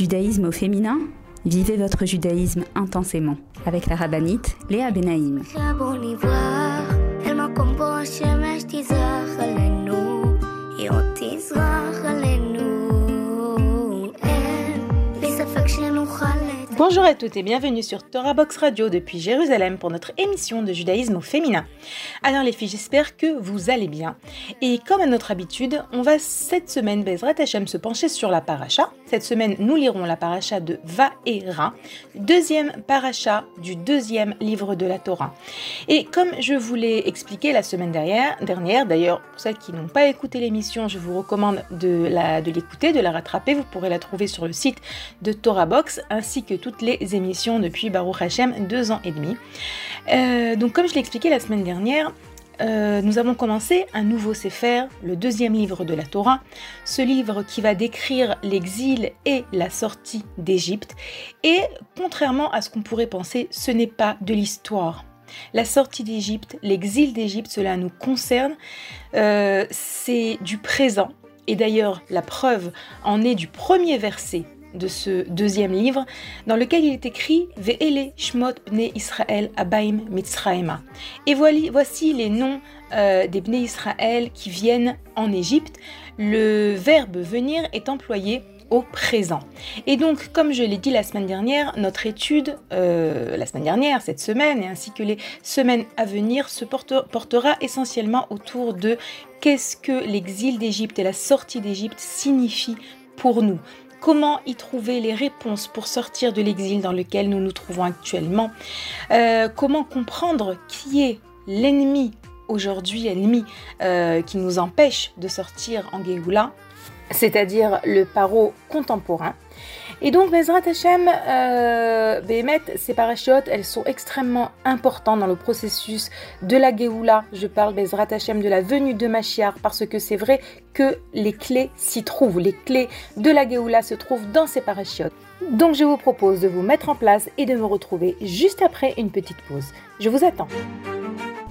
Judaïsme au féminin Vivez votre judaïsme intensément avec la rabbinite Léa Benaïm. Bonjour à toutes et bienvenue sur Torah Box Radio depuis Jérusalem pour notre émission de judaïsme au féminin. Alors les filles, j'espère que vous allez bien. Et comme à notre habitude, on va cette semaine, Bezrat Hashem, se pencher sur la paracha. Cette semaine, nous lirons la paracha de Vaera, deuxième paracha du deuxième livre de la Torah. Et comme je vous l'ai expliqué la semaine dernière, d'ailleurs, pour celles qui n'ont pas écouté l'émission, je vous recommande de l'écouter, de, de la rattraper. Vous pourrez la trouver sur le site de Torah Box ainsi que tout les émissions depuis Baruch Hashem, deux ans et demi. Euh, donc comme je l'ai expliqué la semaine dernière, euh, nous avons commencé un nouveau Sefer, le deuxième livre de la Torah, ce livre qui va décrire l'exil et la sortie d'Égypte. Et contrairement à ce qu'on pourrait penser, ce n'est pas de l'histoire. La sortie d'Égypte, l'exil d'Égypte, cela nous concerne, euh, c'est du présent. Et d'ailleurs, la preuve en est du premier verset de ce deuxième livre, dans lequel il est écrit Ve'ele Shmot Bnei Israël Abaim Mitzraema. Et voici les noms euh, des Bnei Israël qui viennent en Égypte. Le verbe venir est employé au présent. Et donc, comme je l'ai dit la semaine dernière, notre étude, euh, la semaine dernière, cette semaine, et ainsi que les semaines à venir, se portera essentiellement autour de qu'est-ce que l'exil d'Égypte et la sortie d'Égypte signifient pour nous. Comment y trouver les réponses pour sortir de l'exil dans lequel nous nous trouvons actuellement euh, Comment comprendre qui est l'ennemi aujourd'hui, ennemi euh, qui nous empêche de sortir en Géoula, c'est-à-dire le paro contemporain et donc, Bezrat Hashem, euh, ces parachutes, elles sont extrêmement importantes dans le processus de la Géoula. Je parle, Bezrat Hashem, de la venue de Machiar, parce que c'est vrai que les clés s'y trouvent. Les clés de la Géoula se trouvent dans ces parachutes. Donc, je vous propose de vous mettre en place et de me retrouver juste après une petite pause. Je vous attends.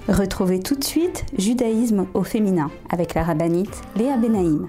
Retrouvez tout de suite Judaïsme au féminin avec la rabbinite Léa Benaïm.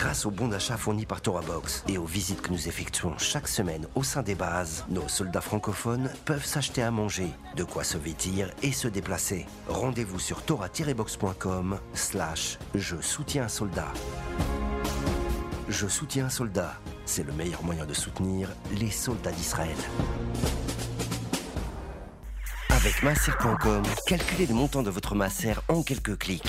Grâce aux bons d'achat fournis par ToraBox et aux visites que nous effectuons chaque semaine au sein des bases, nos soldats francophones peuvent s'acheter à manger, de quoi se vêtir et se déplacer. Rendez-vous sur tora-box.com slash je soutiens un soldat. Je soutiens un soldat, c'est le meilleur moyen de soutenir les soldats d'Israël. Avec masser.com, calculez le montant de votre masser en quelques clics.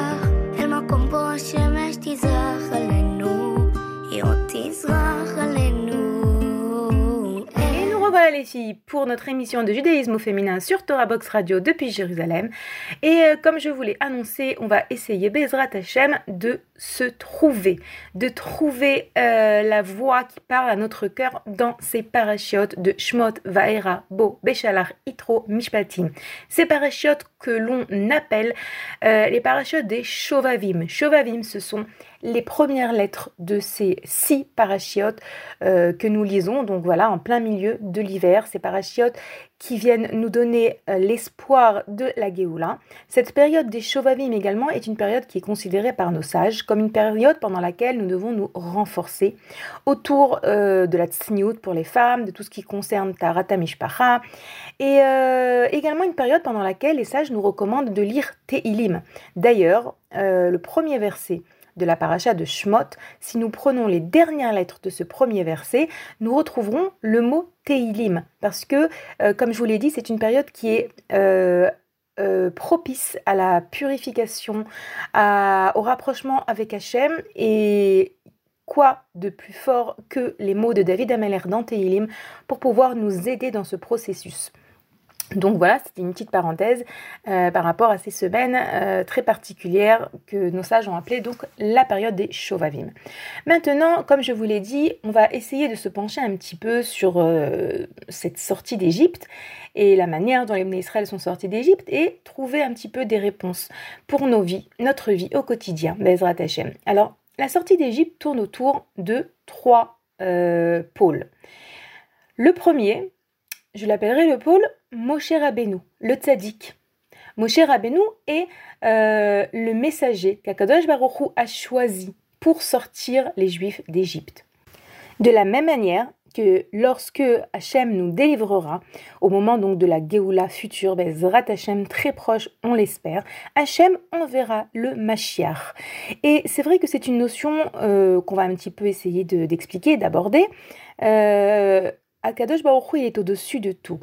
Pour notre émission de judaïsme au féminin sur Torah Box Radio depuis Jérusalem. Et euh, comme je vous l'ai annoncé, on va essayer Bezrat Hashem de se trouver, de trouver euh, la voix qui parle à notre cœur dans ces parachutes de Shmot, Vaera, Bo, Beshalach, Itro, Mishpatim. Ces parachutes que l'on appelle euh, les parachutes des Shovavim. Shovavim, ce sont les premières lettres de ces six parachiotes euh, que nous lisons, donc voilà, en plein milieu de l'hiver, ces parachiotes qui viennent nous donner euh, l'espoir de la Géoula. Cette période des Shovavim également est une période qui est considérée par nos sages comme une période pendant laquelle nous devons nous renforcer autour euh, de la tsniout pour les femmes, de tout ce qui concerne Tarata Mishpacha, et également une période pendant laquelle les sages nous recommandent de lire Tehilim. D'ailleurs, le premier verset de la paracha de Shmot, si nous prenons les dernières lettres de ce premier verset, nous retrouverons le mot Teilim, parce que, euh, comme je vous l'ai dit, c'est une période qui est euh, euh, propice à la purification, au rapprochement avec Hachem. Et quoi de plus fort que les mots de David Ameller dans Tehilim pour pouvoir nous aider dans ce processus? Donc voilà, c'était une petite parenthèse euh, par rapport à ces semaines euh, très particulières que nos sages ont appelées donc la période des Shovavim. Maintenant, comme je vous l'ai dit, on va essayer de se pencher un petit peu sur euh, cette sortie d'Égypte et la manière dont les Israël sont sortis d'Égypte et trouver un petit peu des réponses pour nos vies, notre vie au quotidien. Alors, la sortie d'Égypte tourne autour de trois pôles. Le premier, je l'appellerai le pôle Moshe Rabbeinu, le tzaddik. Moshe Rabbeinu est euh, le messager qu'Akadosh Baruch a choisi pour sortir les Juifs d'Égypte. De la même manière que lorsque Hachem nous délivrera, au moment donc de la Géoula future, Bezrat Hachem très proche, on l'espère, Hachem enverra le Mashiach. Et c'est vrai que c'est une notion euh, qu'on va un petit peu essayer d'expliquer, d'aborder. Euh, Akadosh Baruch il est au-dessus de tout.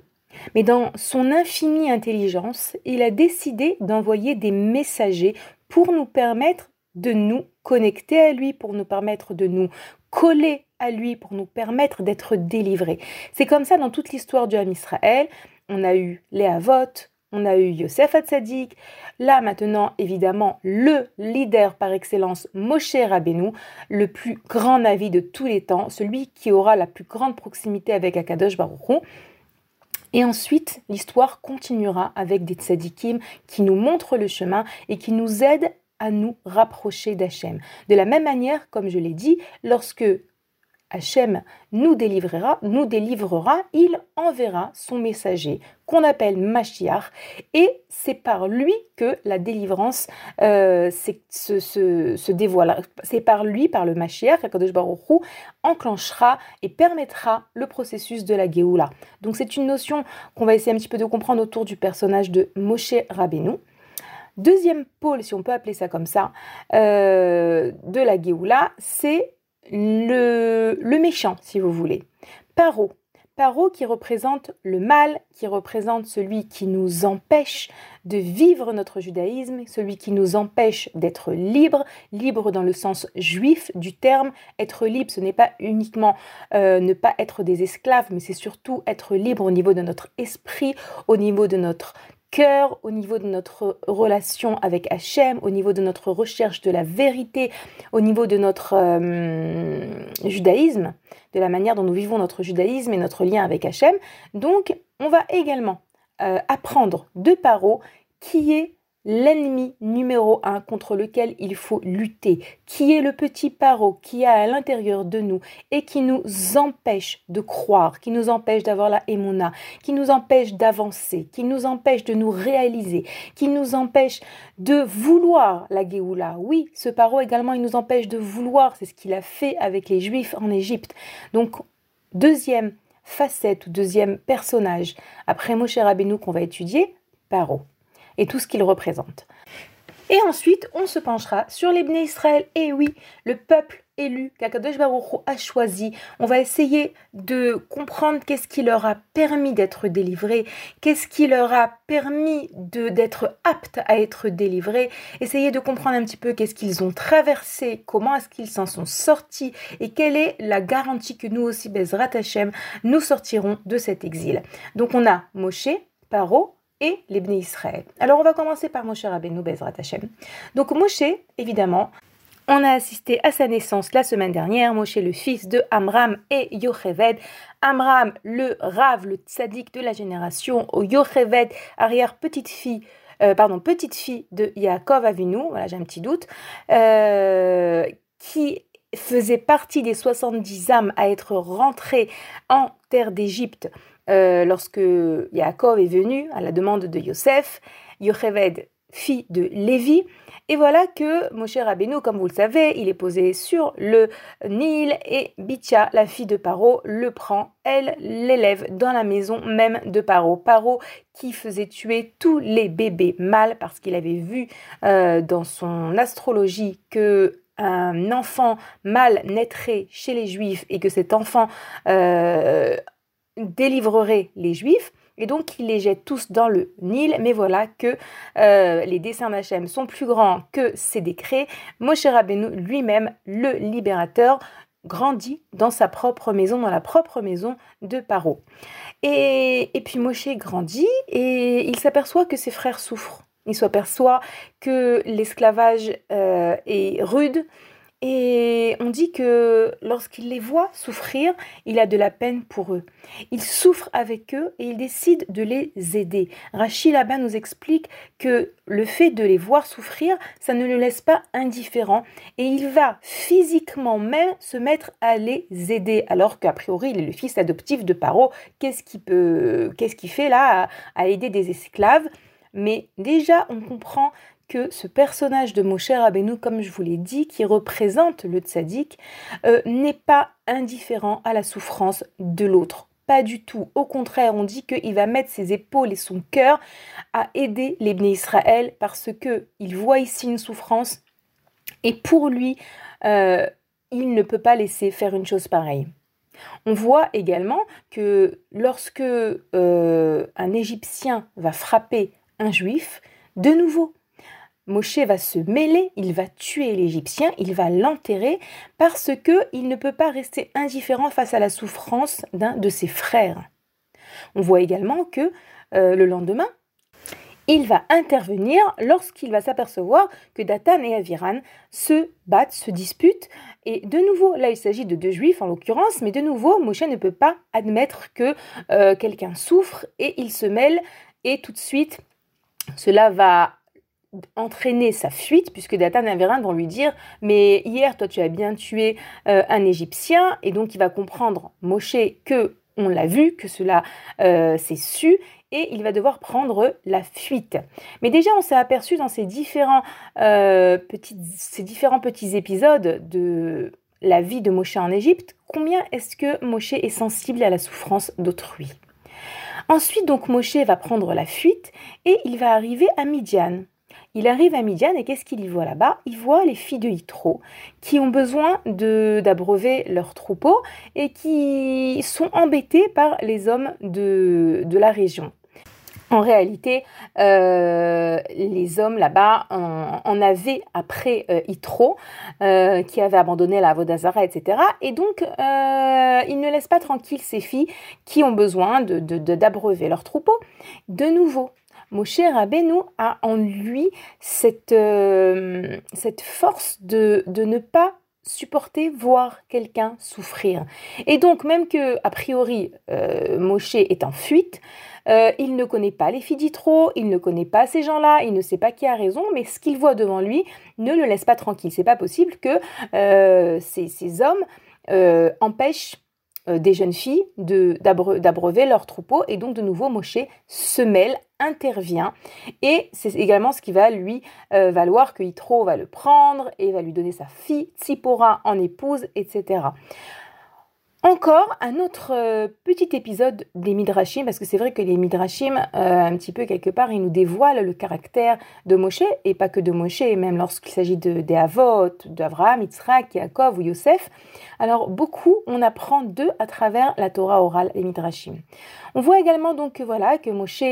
Mais dans son infinie intelligence, il a décidé d'envoyer des messagers pour nous permettre de nous connecter à lui, pour nous permettre de nous coller à lui, pour nous permettre d'être délivrés. C'est comme ça dans toute l'histoire du Ham Israël. On a eu les on a eu Yosef Hatzadik, là maintenant évidemment le leader par excellence Moshe Rabbeinu, le plus grand navi de tous les temps, celui qui aura la plus grande proximité avec Akadosh Baruch et ensuite, l'histoire continuera avec des tzadikim qui nous montrent le chemin et qui nous aident à nous rapprocher d'Hachem. De la même manière, comme je l'ai dit, lorsque Hachem nous délivrera, nous délivrera, il enverra son messager qu'on appelle Mashiach et c'est par lui que la délivrance euh, se, dévoile. C'est par lui, par le Mashiach, Kadosh Baruch enclenchera et permettra le processus de la Géoula. Donc c'est une notion qu'on va essayer un petit peu de comprendre autour du personnage de Moshe Rabbeinu. Deuxième pôle, si on peut appeler ça comme ça, euh, de la Géoula, c'est le, méchant, si vous voulez. Paro. Paro qui représente le mal, qui représente celui qui nous empêche de vivre notre judaïsme, celui qui nous empêche d'être libre, libre dans le sens juif du terme. Être libre, ce n'est pas uniquement euh, ne pas être des esclaves, mais c'est surtout être libre au niveau de notre esprit, au niveau de notre cœur, au niveau de notre relation avec Hachem, au niveau de notre recherche de la vérité, au niveau de notre euh, judaïsme, de la manière dont nous vivons notre judaïsme et notre lien avec Hachem. Donc, on va également euh, apprendre de Paro qui est l'ennemi numéro un contre lequel il faut lutter, qui est le petit paro qui a à l'intérieur de nous et qui nous empêche de croire, qui nous empêche d'avoir la émouna, qui nous empêche d'avancer, qui nous empêche de nous réaliser, qui nous empêche de vouloir la Géoula. Oui, ce paro également, il nous empêche de vouloir, c'est ce qu'il a fait avec les Juifs en Égypte. Donc, deuxième facette ou deuxième personnage, après Moshe Rabbeinu qu'on va étudier, paro et tout ce qu'il représente. Et ensuite, on se penchera sur les Israël. Et oui, le peuple élu qu'Akadosh Baruch a choisi. On va essayer de comprendre qu'est-ce qui leur a permis d'être délivrés, qu'est-ce qui leur a permis d'être aptes à être délivrés, essayer de comprendre un petit peu qu'est-ce qu'ils ont traversé, comment est-ce qu'ils s'en sont sortis et quelle est la garantie que nous aussi, Bezrat Hashem, nous sortirons de cet exil. Donc on a Moshe, Paro, et les Israël. Alors on va commencer par Moshe Rabbeinu Bezrat Hashem. Donc Moshe, évidemment, on a assisté à sa naissance la semaine dernière, Moshe le fils de Amram et Yocheved. Amram, le Rav, le tzaddik de la génération, Yocheved, arrière petite fille euh, pardon, petite fille de Yaakov Avinu, voilà j'ai un petit doute, euh, qui faisait partie des 70 âmes à être rentrées en terre d'Égypte euh, lorsque Yaakov est venu à la demande de Yosef, Yocheved, fille de Lévi, et voilà que Moshe Rabbeinu, comme vous le savez, il est posé sur le Nil et Bitya, la fille de Paro, le prend, elle l'élève dans la maison même de Paro. Paro qui faisait tuer tous les bébés mâles parce qu'il avait vu euh, dans son astrologie que un enfant mâle naîtrait chez les juifs et que cet enfant euh, délivrerait les Juifs. et donc il les jette tous dans le Nil. Mais voilà que euh, les dessins d'Hachem sont plus grands que ses décrets. Moshe Rabbeinu lui-même, le libérateur, grandit dans sa propre maison, dans la propre maison de Paro. Et, puis Moshe grandit et il s'aperçoit que ses frères souffrent. Il s'aperçoit que l'esclavage euh, est rude, et on dit que lorsqu'il les voit souffrir, il a de la peine pour eux. Il souffre avec eux et il décide de les aider. Rachid là-bas nous explique que le fait de les voir souffrir, ça ne le laisse pas indifférent et il va physiquement même se mettre à les aider. Alors qu'a priori, il est le fils adoptif de Paro. Qu'est-ce qu'il peut, qu'est-ce qu'il fait là à, à aider des esclaves? Mais déjà, on comprend que ce personnage de Moshe Rabbeinu, comme je vous l'ai dit, qui représente le tzaddik, euh, n'est pas indifférent à la souffrance de l'autre. Pas du tout. Au contraire, on dit qu'il va mettre ses épaules et son cœur à aider les Israël parce qu'il voit ici une souffrance et pour lui, euh, il ne peut pas laisser faire une chose pareille. On voit également que lorsque euh, un Égyptien va frapper un Juif, de nouveau, Moshe va se mêler, il va tuer l'Égyptien, il va l'enterrer parce que il ne peut pas rester indifférent face à la souffrance d'un de ses frères. On voit également que euh, le lendemain, il va intervenir lorsqu'il va s'apercevoir que Datan et Aviran se battent, se disputent. Et de nouveau, là il s'agit de deux juifs en l'occurrence, mais de nouveau, Moshe ne peut pas admettre que euh, quelqu'un souffre et il se mêle et tout de suite, cela va entraîner sa fuite, puisque Datan et Aviran vont lui dire Mais hier, toi, tu as bien tué euh, un Égyptien, et donc il va comprendre, Moshe, que on l'a vu, que cela euh, s'est su, et il va devoir prendre la fuite. Mais déjà, on s'est aperçu dans ces différents, euh, petits, différents petits épisodes de la vie de Moshe en Égypte, combien est-ce que Moshe est sensible à la souffrance d'autrui? Ensuite, donc, Moshe va prendre la fuite et il va arriver à Midian. Il arrive à Midian et qu'est-ce qu'il y voit là-bas? Il voit les filles de Yitro qui ont besoin d'abreuver leur troupeau et qui sont embêtées par les hommes de, la région. En réalité, euh, les hommes là-bas en, avaient après euh, euh, qui avait abandonné la Vodazara, etc. Et donc, ils ne laissent pas tranquilles ces filles qui ont besoin d'abreuver de, leur troupeau. De nouveau, Moshe Rabbeinu a en lui cette, euh, force de, ne pas supporter voir quelqu'un souffrir. Et donc, même que, a priori, euh, Moshe est en fuite, euh, il ne connaît pas les filles d'Itro, il ne connaît pas ces gens-là, il ne sait pas qui a raison, mais ce qu'il voit devant lui ne le laisse pas tranquille. C'est pas possible que ces, ces, hommes empêchent des jeunes filles d'abreuver leur troupeau et donc de nouveau Moshe se mêle intervient et c'est également ce qui va lui euh, valoir que Yitro va le prendre et va lui donner sa fille Tsipora en épouse, etc. Encore un autre euh, petit épisode des Midrashim, parce que c'est vrai que les Midrashim, euh, un petit peu quelque part, ils nous dévoilent le caractère de Moshe, et pas que de Moshe, même lorsqu'il s'agit de, des d'Avraham, Yitzhak, Yaakov ou Yosef. Alors beaucoup, on apprend d'eux à travers la Torah orale, les Midrashim. On voit également donc que voilà que Moshe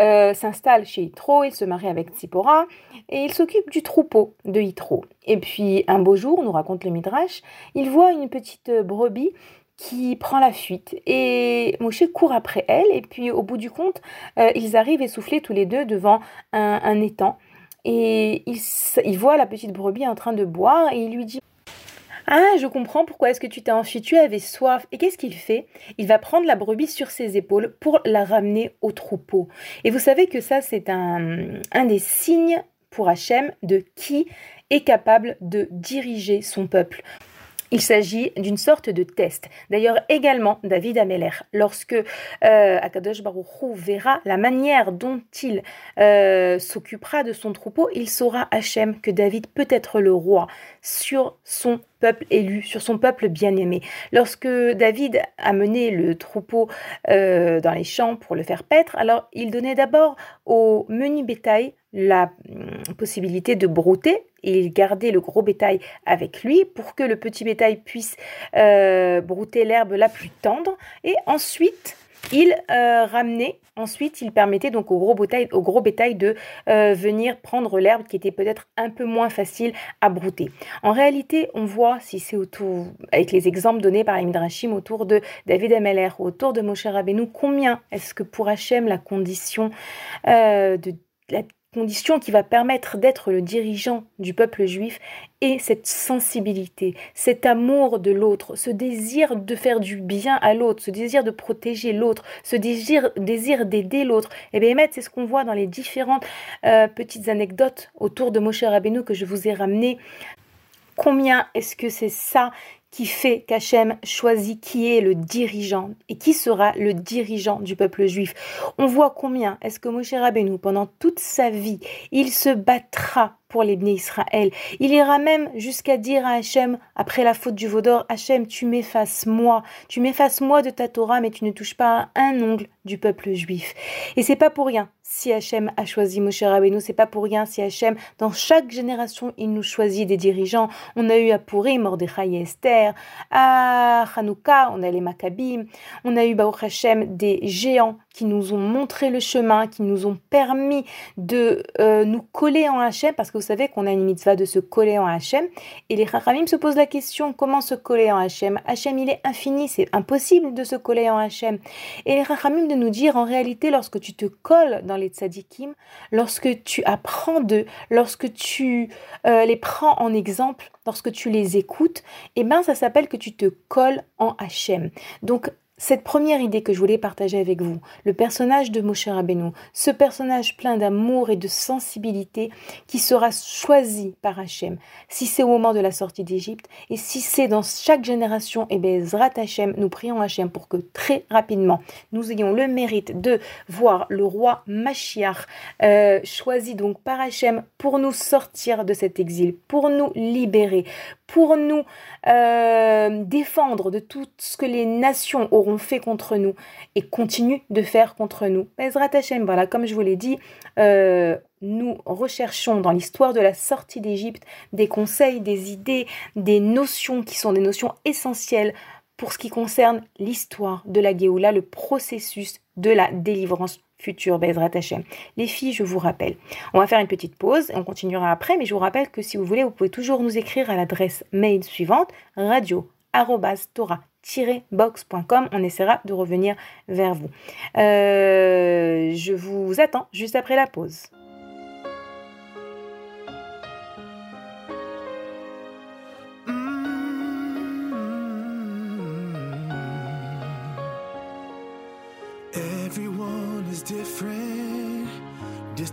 euh, s'installe chez Yitro, il se marie avec Tzipora, et il s'occupe du troupeau de Yitro. Et puis un beau jour, nous raconte le Midrash, il voit une petite brebis qui prend la fuite. Et Moshe court après elle, et puis au bout du compte, euh, ils arrivent essoufflés tous les deux devant un, étang. Et il, voit la petite brebis en train de boire, et il lui dit Ah, je comprends pourquoi est-ce que tu t'es enfui, tu avais soif. Et qu'est-ce qu'il fait? Il va prendre la brebis sur ses épaules pour la ramener au troupeau. Et vous savez que ça, c'est un, un des signes pour Hachem de qui est capable de diriger son peuple. Il s'agit d'une sorte de test. D'ailleurs, également, David Ameller, lorsque euh, Akadosh Baruch verra la manière dont il euh, s'occupera de son troupeau, il saura Hachem que David peut être le roi sur son peuple élu, sur son peuple bien-aimé. Lorsque David a le troupeau euh, dans les champs pour le faire paître, alors il donnait d'abord au menu bétail la hum, possibilité de brouter et il gardait le gros bétail avec lui pour que le petit bétail puisse euh, brouter l'herbe la plus tendre. Et ensuite, il euh, ramenait, ensuite, il permettait donc au gros bétail, de euh, venir prendre l'herbe qui était peut-être un peu moins facile à brouter. En réalité, on voit, si c'est autour, avec les exemples donnés par les Midrashim autour de David Ameller, autour de Moshe Rabbeinu, combien est-ce que pour Hachem la condition euh, de la condition qui va permettre d'être le dirigeant du peuple juif et cette sensibilité, cet amour de l'autre, ce désir de faire du bien à l'autre, ce désir de protéger l'autre, ce désir, désir d'aider l'autre. Et eh bien, c'est ce qu'on voit dans les différentes euh, petites anecdotes autour de Moshe Rabbeinu que je vous ai ramené. Combien est-ce que c'est ça qui fait qu'Hachem choisit qui est le dirigeant et qui sera le dirigeant du peuple juif. On voit combien est-ce que Moshe Rabbeinu, pendant toute sa vie, il se battra pour les Israël. Il ira même jusqu'à dire à Hachem, après la faute du Vaudor, Hachem, tu m'effaces moi, tu m'effaces moi de ta Torah, mais tu ne touches pas un ongle du peuple juif. Et c'est pas pour rien si Hachem a choisi Moshe Rabbeinu, c'est pas pour rien si Hachem, dans chaque génération, il nous choisit des dirigeants. On a eu à Purim, Mordechai et Esther, à Hanouka, on a les Maccabim, on a eu Baruch Hachem des géants qui nous ont montré le chemin, qui nous ont permis de euh, nous coller en Hachem, parce que vous savez qu'on a une mitzvah de se coller en Hachem. Et les Chachamim se posent la question comment se coller en Hachem? Hachem, il est infini, c'est impossible de se coller en Hachem. Et les Chachamim de nous dire en réalité, lorsque tu te colles dans les tzadikim, lorsque tu apprends d'eux, lorsque tu euh, les prends en exemple, lorsque tu les écoutes, eh ben ça s'appelle que tu te colles en Hachem. Donc cette première idée que je voulais partager avec vous, le personnage de Moshe Rabbeinu, ce personnage plein d'amour et de sensibilité qui sera choisi par Hachem, si c'est au moment de la sortie d'Égypte et si c'est dans chaque génération, et eh bien Zrat Hachem, nous prions Hachem pour que très rapidement nous ayons le mérite de voir le roi Mashiach euh, choisi donc par Hachem pour nous sortir de cet exil, pour nous libérer, pour nous euh, défendre de tout ce que les nations auront fait contre nous et continuent de faire contre nous. Ezra Hashem, voilà, comme je vous l'ai dit, euh, nous recherchons dans l'histoire de la sortie d'Égypte des conseils, des idées, des notions qui sont des notions essentielles pour ce qui concerne l'histoire de la Géoula, le processus de la délivrance futur Bezrat Hashem. Les filles, je vous rappelle, on va faire une petite pause, on continuera après, mais je vous rappelle que si vous voulez, vous pouvez toujours nous écrire à l'adresse mail suivante radio box.com on essaiera de revenir vers vous. Euh, je vous attends juste après la pause.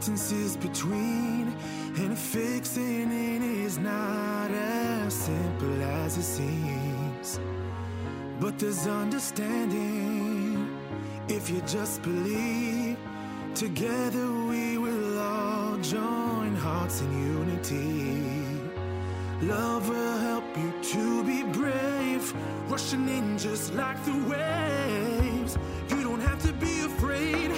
distances between, and fixing it is not as simple as it seems. But there's understanding if you just believe. Together we will all join hearts in unity. Love will help you to be brave, rushing in just like the waves. You don't have to be afraid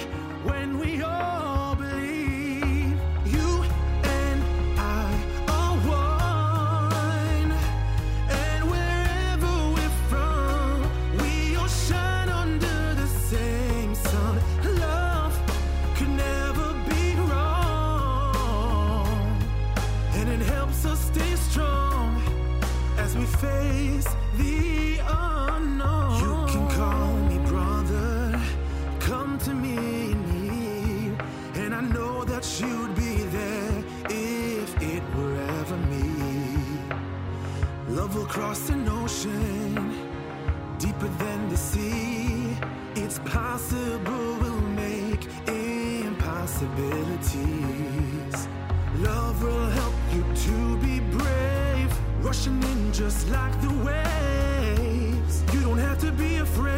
rushing in just like the waves. You don't have to be afraid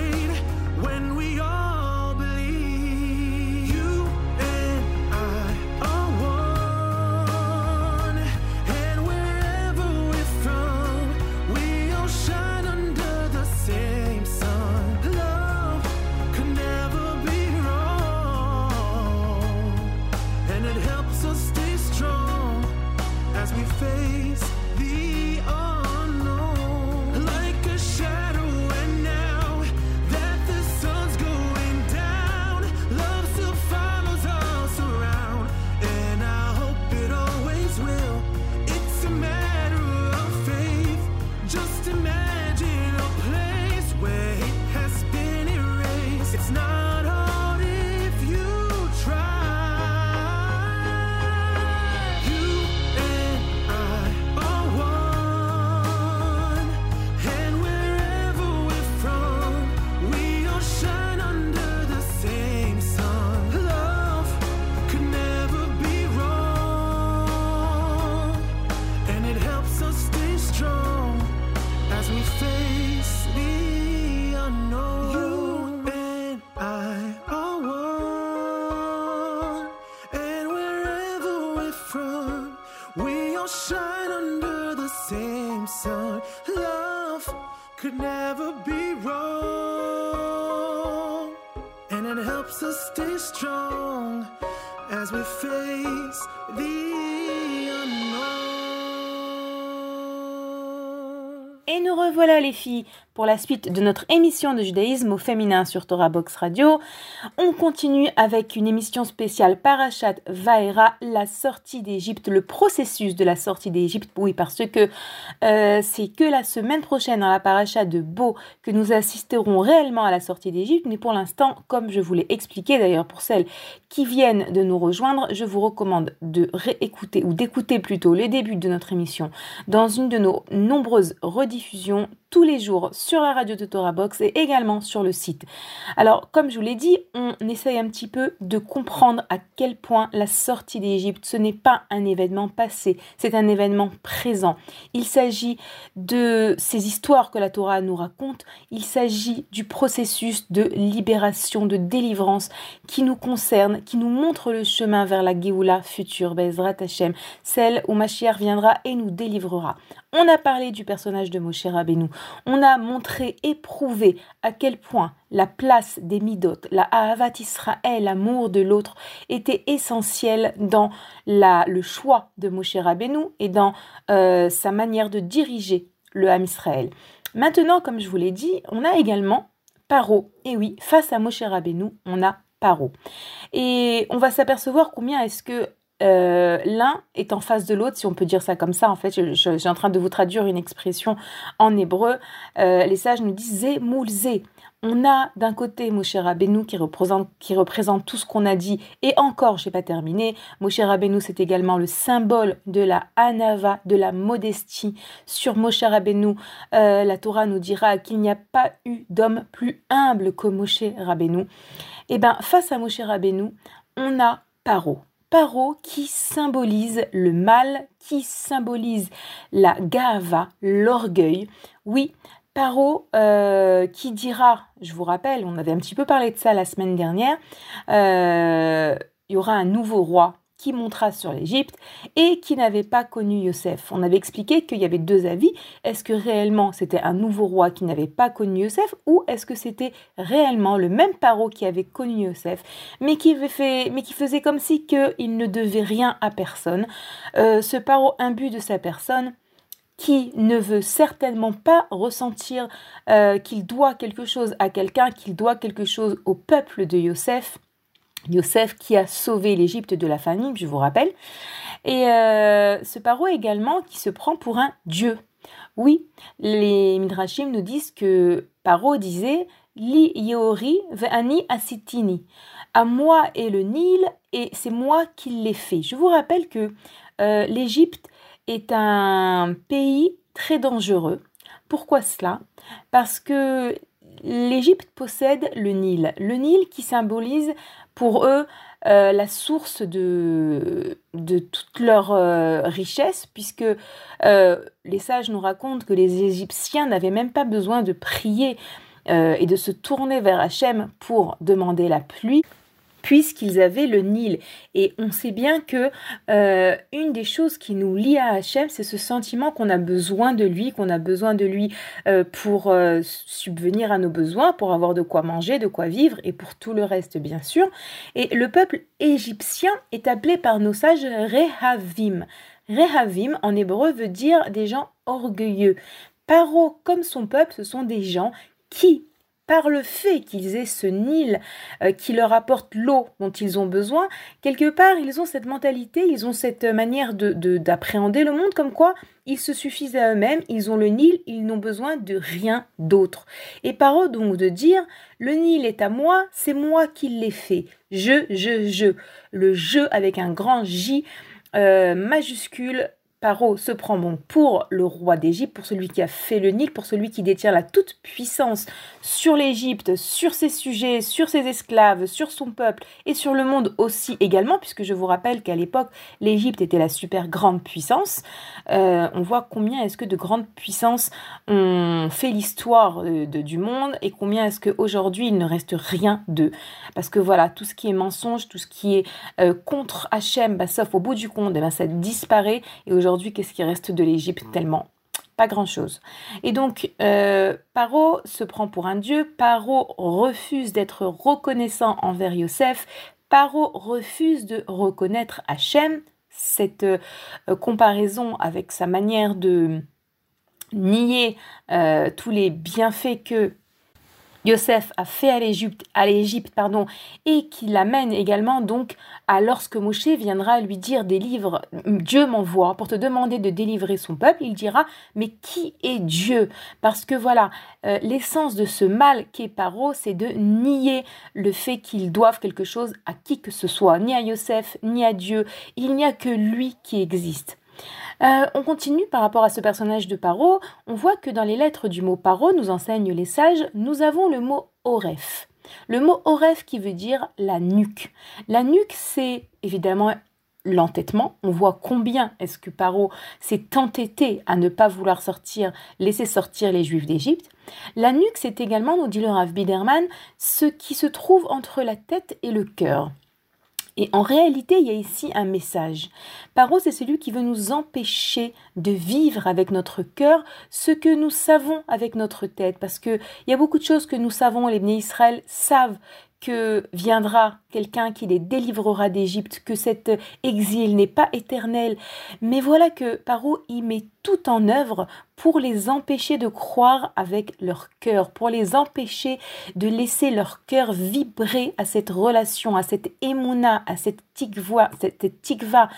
les filles pour la suite de notre émission de judaïsme au féminin sur Torah Box Radio. On continue avec une émission spéciale Parashat Vaera, la sortie d'Égypte, le processus de la sortie d'Égypte. Oui, parce que euh, c'est que la semaine prochaine dans la Parashat de Beau que nous assisterons réellement à la sortie d'Égypte. Mais pour l'instant, comme je vous l'ai expliqué d'ailleurs pour celles qui viennent de nous rejoindre, je vous recommande de réécouter ou d'écouter plutôt le début de notre émission dans une de nos nombreuses rediffusions tous les jours la radio de Torah Box et également sur le site. Alors, comme je vous l'ai dit, on essaye un petit peu de comprendre à quel point la sortie d'Égypte, ce n'est pas un événement passé, c'est un événement présent. Il s'agit de ces histoires que la Torah nous raconte, il s'agit du processus de libération, de délivrance qui nous concerne, qui nous montre le chemin vers la Géoula future, Bezrat Hashem, celle où Mashiach viendra et nous délivrera. On a parlé du personnage de Moshe Rabbeinu. On a montré et prouvé à quel point la place des Midot, la Ahavat Israël, l'amour de l'autre, était essentiel dans le choix de Moshe Rabbeinu et dans euh, sa manière de diriger le Ham Israël. Maintenant, comme je vous l'ai dit, on a également Paro. Et oui, face à Moshe Rabbeinu, on a Paro. Et on va s'apercevoir combien est-ce que euh, l'un est en face de l'autre, si on peut dire ça comme ça. En fait, je, suis en train de vous traduire une expression en hébreu. Euh, les sages nous disent zé. On a d'un côté Moshe Rabbeinu qui représente, qui représente tout ce qu'on a dit, et encore, je n'ai pas terminé. Moshe Rabbeinu, c'est également le symbole de la anava, de la modestie. Sur Moshe Rabbeinu, euh, la Torah nous dira qu'il n'y a pas eu d'homme plus humble que Moshe Rabbeinu. Et bien, face à Moshe Rabbeinu, on a Paro. Paro qui symbolise le mal, qui symbolise la gava, l'orgueil. Oui, Paro euh, qui dira, je vous rappelle, on avait un petit peu parlé de ça la semaine dernière, euh, il y aura un nouveau roi qui sur l'Égypte et qui n'avait pas connu Yosef. On avait expliqué qu'il y avait deux avis. Est-ce que réellement c'était un nouveau roi qui n'avait pas connu Yosef ou est-ce que c'était réellement le même paro qui avait connu Yosef mais qui, fait, mais qui faisait comme si qu'il ne devait rien à personne euh, Ce paro imbu de sa personne qui ne veut certainement pas ressentir euh, qu'il doit quelque chose à quelqu'un, qu'il doit quelque chose au peuple de Yosef, Yosef qui a sauvé l'Égypte de la famine, je vous rappelle. Et euh, ce paro également qui se prend pour un dieu. Oui, les Midrashim nous disent que Paro disait Li Yori Ve'ani Asitini. À moi est le Nil et c'est moi qui l'ai fait. Je vous rappelle que euh, l'Égypte est un pays très dangereux. Pourquoi cela? Parce que l'Égypte possède le Nil. Le Nil qui symbolise pour eux euh, la source de, de toute leur euh, richesse, puisque euh, les sages nous racontent que les Égyptiens n'avaient même pas besoin de prier et de se tourner vers Hachem pour demander la pluie puisqu'ils avaient le Nil. Et on sait bien que euh, une des choses qui nous lie à Hachem, c'est ce sentiment qu'on a besoin de lui, qu'on a besoin de lui euh, pour euh, subvenir à nos besoins, pour avoir de quoi manger, de quoi vivre, et pour tout le reste, bien sûr. Et le peuple égyptien est appelé par nos sages Rehavim. Rehavim, en hébreu, veut dire des gens orgueilleux. Paro, comme son peuple, ce sont des gens qui par le fait qu'ils aient ce Nil euh, qui leur apporte l'eau dont ils ont besoin, quelque part, ils ont cette mentalité, ils ont cette manière d'appréhender de, le monde comme quoi ils se suffisent à eux-mêmes, ils ont le Nil, ils n'ont besoin de rien d'autre. Et par eux, donc, de dire, le Nil est à moi, c'est moi qui l'ai fait. Je, je, je. Le je avec un grand J euh, majuscule Se prend bon pour le roi d'Égypte, pour celui qui a fait le Nil, pour celui qui détient la toute puissance sur l'Égypte, sur ses sujets, sur ses esclaves, sur son peuple et sur le monde aussi également, puisque je vous rappelle qu'à l'époque, l'Égypte était la super grande puissance. Euh, on voit combien est-ce que de grandes puissances ont fait l'histoire euh, du monde et combien est-ce qu'aujourd'hui il ne reste rien d'eux. Parce que voilà, tout ce qui est mensonge, tout ce qui est euh, contre Hachem, bah, sauf au bout du compte, eh ben, ça disparaît et aujourd'hui qu'est-ce qui reste de l'Égypte tellement pas grand-chose. Et donc, euh, Paro se prend pour un dieu, Paro refuse d'être reconnaissant envers Yosef, Paro refuse de reconnaître Hachem, cette euh, comparaison avec sa manière de nier euh, tous les bienfaits que Yosef a fait à l'Égypte, à l'Égypte pardon, et qui l'amène également donc à lorsque Moshe viendra lui dire des livres, Dieu m'envoie pour te demander de délivrer son peuple, il dira mais qui est Dieu? Parce que voilà, euh, l'essence de ce mal qu'est Paro, c'est de nier le fait qu'ils doivent quelque chose à qui que ce soit, ni à Yosef, ni à Dieu. Il n'y a que lui qui existe. Euh, on continue par rapport à ce personnage de Paro. On voit que dans les lettres du mot Paro, nous enseignent les sages, nous avons le mot Oref. Le mot Oref qui veut dire la nuque. La nuque, c'est évidemment l'entêtement. On voit combien est-ce que Paro s'est entêté à ne pas vouloir sortir, laisser sortir les Juifs d'Égypte. La nuque, c'est également, nous dit le Rav Biderman, ce qui se trouve entre la tête et le cœur. Et en réalité, il y a ici un message. Paro, c'est celui qui veut nous empêcher de vivre avec notre cœur ce que nous savons avec notre tête. Parce qu'il y a beaucoup de choses que nous savons, les bénis Israël savent que viendra quelqu'un qui les délivrera d'Égypte, que cet exil n'est pas éternel. Mais voilà que Paro y met en œuvre pour les empêcher de croire avec leur cœur, pour les empêcher de laisser leur cœur vibrer à cette relation, à cette émouna, à cette tikva, cette tikva,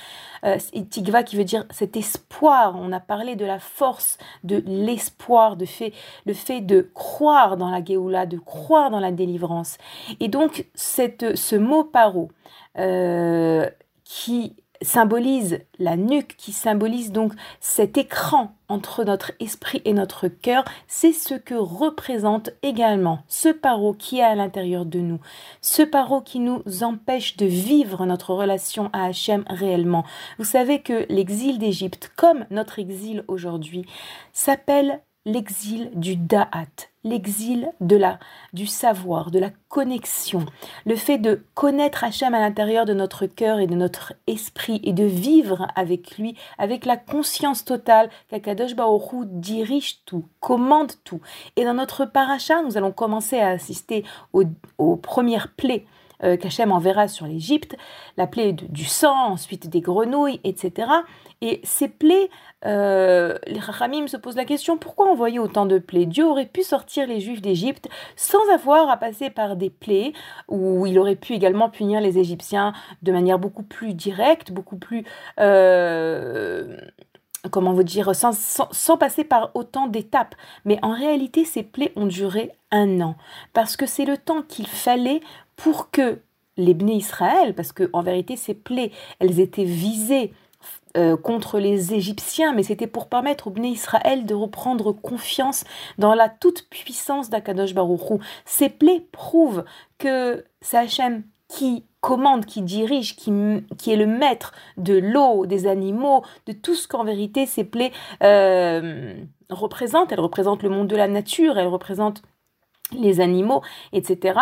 euh, tikva qui veut dire cet espoir. On a parlé de la force de l'espoir, de fait, le fait de croire dans la Géoula, de croire dans la délivrance. Et donc, cette, ce mot paro, euh, qui symbolise la nuque, qui symbolise donc cet écran entre notre esprit et notre cœur, c'est ce que représente également ce paro qui est à l'intérieur de nous, ce paro qui nous empêche de vivre notre relation à Hachem réellement. Vous savez que l'exil d'Égypte, comme notre exil aujourd'hui, s'appelle l'exil du da'at, l'exil de la du savoir, de la connexion, le fait de connaître Hachem à l'intérieur de notre cœur et de notre esprit et de vivre avec lui avec la conscience totale qu'Akadosh Baoru dirige tout, commande tout. Et dans notre paracha, nous allons commencer à assister aux, premières plaies euh, qu'Hachem enverra sur l'Égypte, la plaie du sang, ensuite des grenouilles, etc. Et ces plaies, euh, les Rachamim se posent la question pourquoi envoyer autant de plaies? Dieu aurait pu sortir les Juifs d'Égypte sans avoir à passer par des plaies, ou il aurait pu également punir les Égyptiens de manière beaucoup plus directe, beaucoup plus. Euh, comment vous dire, sans, sans, passer par autant d'étapes. Mais en réalité, ces plaies ont duré un an, parce que c'est le temps qu'il fallait pour que les Bné Israël, parce que en vérité, ces plaies, elles étaient visées euh, contre les Égyptiens, mais c'était pour permettre au Bné Israël de reprendre confiance dans la toute-puissance d'Akadosh Baruchou. Ces plaies prouvent que c'est Hachem qui commande, qui dirige, qui, qui est le maître de l'eau, des animaux, de tout ce qu'en vérité ces plaies euh, représentent. Elles représentent le monde de la nature, elles représentent les animaux, etc.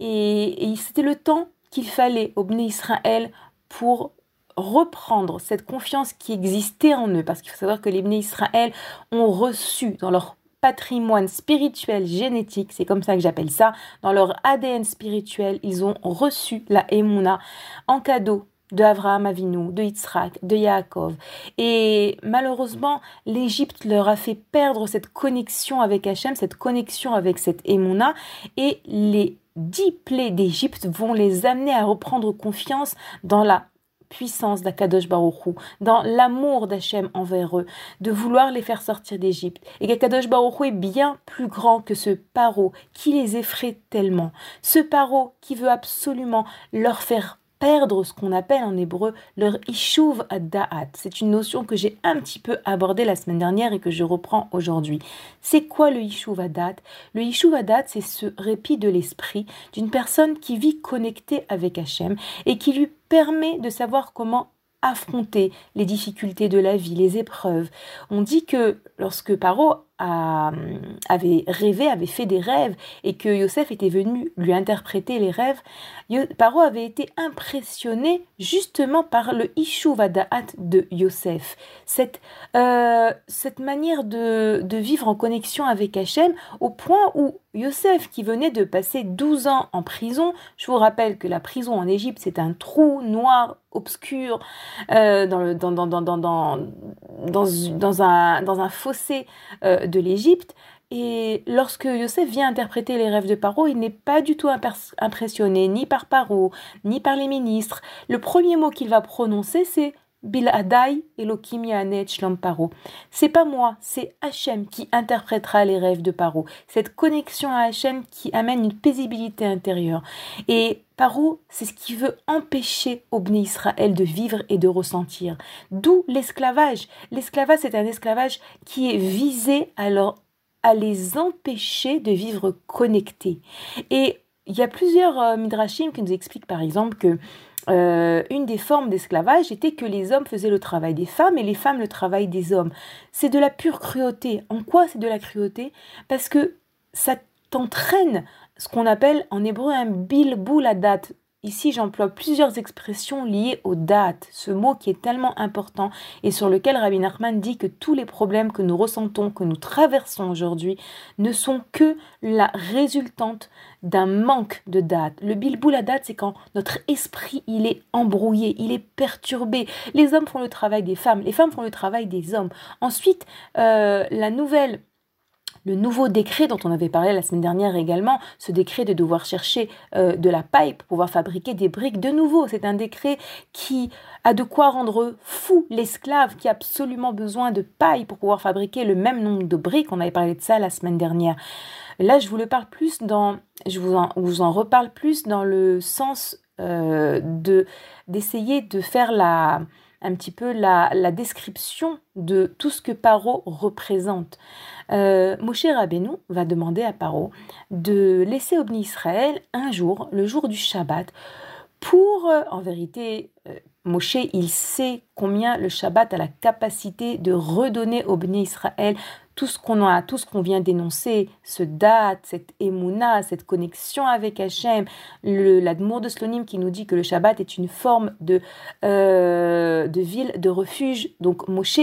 Et, c'était le temps qu'il fallait au Bné Israël pour reprendre cette confiance qui existait en eux, parce qu'il faut savoir que les Bnei Israël ont reçu dans leur patrimoine spirituel génétique, c'est comme ça que j'appelle ça, dans leur ADN spirituel, ils ont reçu la Emouna en cadeau de Avraham Avinu, de Yitzhak, de Yaakov. Et malheureusement, l'Égypte leur a fait perdre cette connexion avec Hachem, cette connexion avec cette Emouna, et les dix plaies d'Égypte vont les amener à reprendre confiance dans la puissance d'Akadosh Baruchou, dans l'amour d'Hachem envers eux, de vouloir les faire sortir d'Égypte. Et qu'Akadosh Baruchou est bien plus grand que ce paro qui les effraie tellement. Ce paro qui veut absolument leur faire perdre ce qu'on appelle en hébreu leur ishuv da'at. C'est une notion que j'ai un petit peu abordée la semaine dernière et que je reprends aujourd'hui. C'est quoi le ishuv da'at Le ishuv da'at, c'est ce répit de l'esprit d'une personne qui vit connectée avec Hachem et qui lui permet de savoir comment affronter les difficultés de la vie, les épreuves. On dit que lorsque Paro avait rêvé, avait fait des rêves et que Yosef était venu lui interpréter les rêves, Paro avait été impressionné justement par le Ishuvadaat de Yosef. Cette, euh, cette manière de, de, vivre en connexion avec Hachem au point où Yosef, qui venait de passer 12 ans en prison, je vous rappelle que la prison en Égypte, c'est un trou noir, obscur, euh, dans, dans, dans, dans, dans, dans, un, dans un fossé euh, de l'Égypte, et lorsque Yosef vient interpréter les rêves de Paro, il n'est pas du tout impressionné ni par Paro, ni par les ministres. Le premier mot qu'il va prononcer, c'est Biladai Elohim Yahanet Paro. C'est pas moi, c'est Hachem qui interprétera les rêves de Paro. Cette connexion à Hachem qui amène une paisibilité intérieure. Et Paro, c'est ce qui veut empêcher au Israël de vivre et de ressentir. D'où l'esclavage. L'esclavage, c'est un esclavage qui est visé leur à les empêcher de vivre connectés. Et il y a plusieurs euh, midrashim qui nous expliquent par exemple que euh, une des formes d'esclavage était que les hommes faisaient le travail des femmes et les femmes le travail des hommes. C'est de la pure cruauté. En quoi c'est de la cruauté? Parce que ça t'entraîne ce qu'on appelle en hébreu un bilbouladat. Ici, j'emploie plusieurs expressions liées aux dates, ce mot qui est tellement important et sur lequel Rabbi Nachman dit que tous les problèmes que nous ressentons, que nous traversons aujourd'hui, ne sont que la résultante d'un manque de date. Le bilbou, la date, c'est quand notre esprit, il est embrouillé, il est perturbé. Les hommes font le travail des femmes, les femmes font le travail des hommes. Ensuite, euh, la nouvelle le nouveau décret dont on avait parlé la semaine dernière également, ce décret de devoir chercher euh, de la paille pour pouvoir fabriquer des briques de nouveau, c'est un décret qui a de quoi rendre fou l'esclave qui a absolument besoin de paille pour pouvoir fabriquer le même nombre de briques. On avait parlé de ça la semaine dernière. Là, je vous le parle plus dans, je vous en, vous en reparle plus dans le sens euh, de d'essayer de faire la un petit peu la, la, description de tout ce que Paro représente. Euh, Moshe Rabbeinu va demander à Paro de laisser Obni Israël un jour, le jour du Shabbat, pour, euh, en vérité, euh, Moshe, il sait combien le Shabbat a la capacité de redonner au Béni Israël tout ce qu'on a, tout ce qu'on vient d'énoncer, ce date, cette émouna, cette connexion avec Hachem, l'admour de Slonim qui nous dit que le Shabbat est une forme de, euh, ville, de refuge. Donc Moshe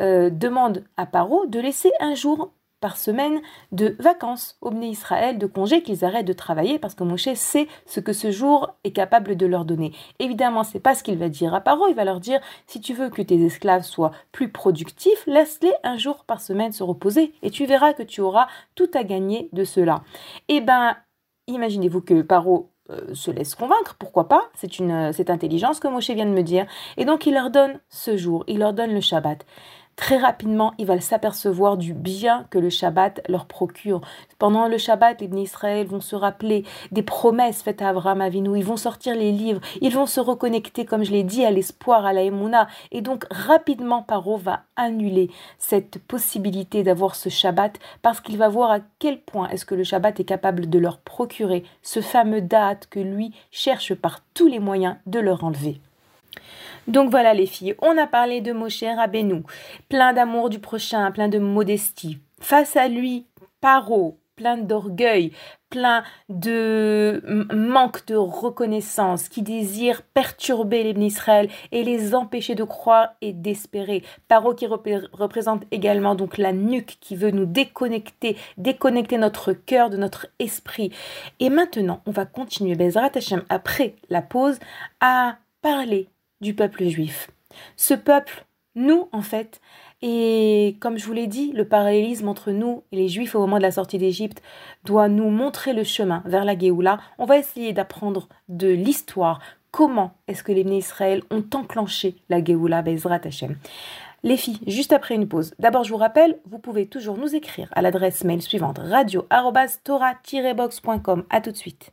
euh, demande à Paro de laisser un jour par semaine de vacances au Bné Israël, de congés, qu'ils arrêtent de travailler parce que Moshe sait ce que ce jour est capable de leur donner. Évidemment, c'est pas ce qu'il va dire à Paro, il va leur dire si tu veux que tes esclaves soient plus productifs, laisse-les un jour par semaine se reposer et tu verras que tu auras tout à gagner de cela. Eh ben, imaginez-vous que Paro euh, se laisse convaincre, pourquoi pas? C'est une cette intelligence que Moshe vient de me dire. Et donc il leur donne ce jour, il leur donne le Shabbat. Très rapidement, ils vont s'apercevoir du bien que le Shabbat leur procure. Pendant le Shabbat, les Israël vont se rappeler des promesses faites à Abraham Avinu. Ils vont sortir les livres. Ils vont se reconnecter, comme je l'ai dit, à l'espoir, à la Emouna. Et donc, rapidement, Paro va annuler cette possibilité d'avoir ce Shabbat parce qu'il va voir à quel point est-ce que le Shabbat est capable de leur procurer ce fameux date que lui cherche par tous les moyens de leur enlever. Donc voilà les filles, on a parlé de Moshe Rabbeinu, plein d'amour du prochain, plein de modestie. Face à lui, Paro, plein d'orgueil, plein de manque de reconnaissance, qui désire perturber les Israël et les empêcher de croire et d'espérer. Paro qui représente également donc la nuque qui veut nous déconnecter, déconnecter notre cœur de notre esprit. Et maintenant, on va continuer, Bezrat Hashem, après la pause, à parler du peuple juif. Ce peuple, nous en fait, et comme je vous l'ai dit, le parallélisme entre nous et les juifs au moment de la sortie d'Égypte doit nous montrer le chemin vers la Géoula. On va essayer d'apprendre de l'histoire comment est-ce que les Israël ont enclenché la Géoula Bezrat Hashem? Les filles, juste après une pause. D'abord, je vous rappelle, vous pouvez toujours nous écrire à l'adresse mail suivante radio-tora-box.com. A tout de suite.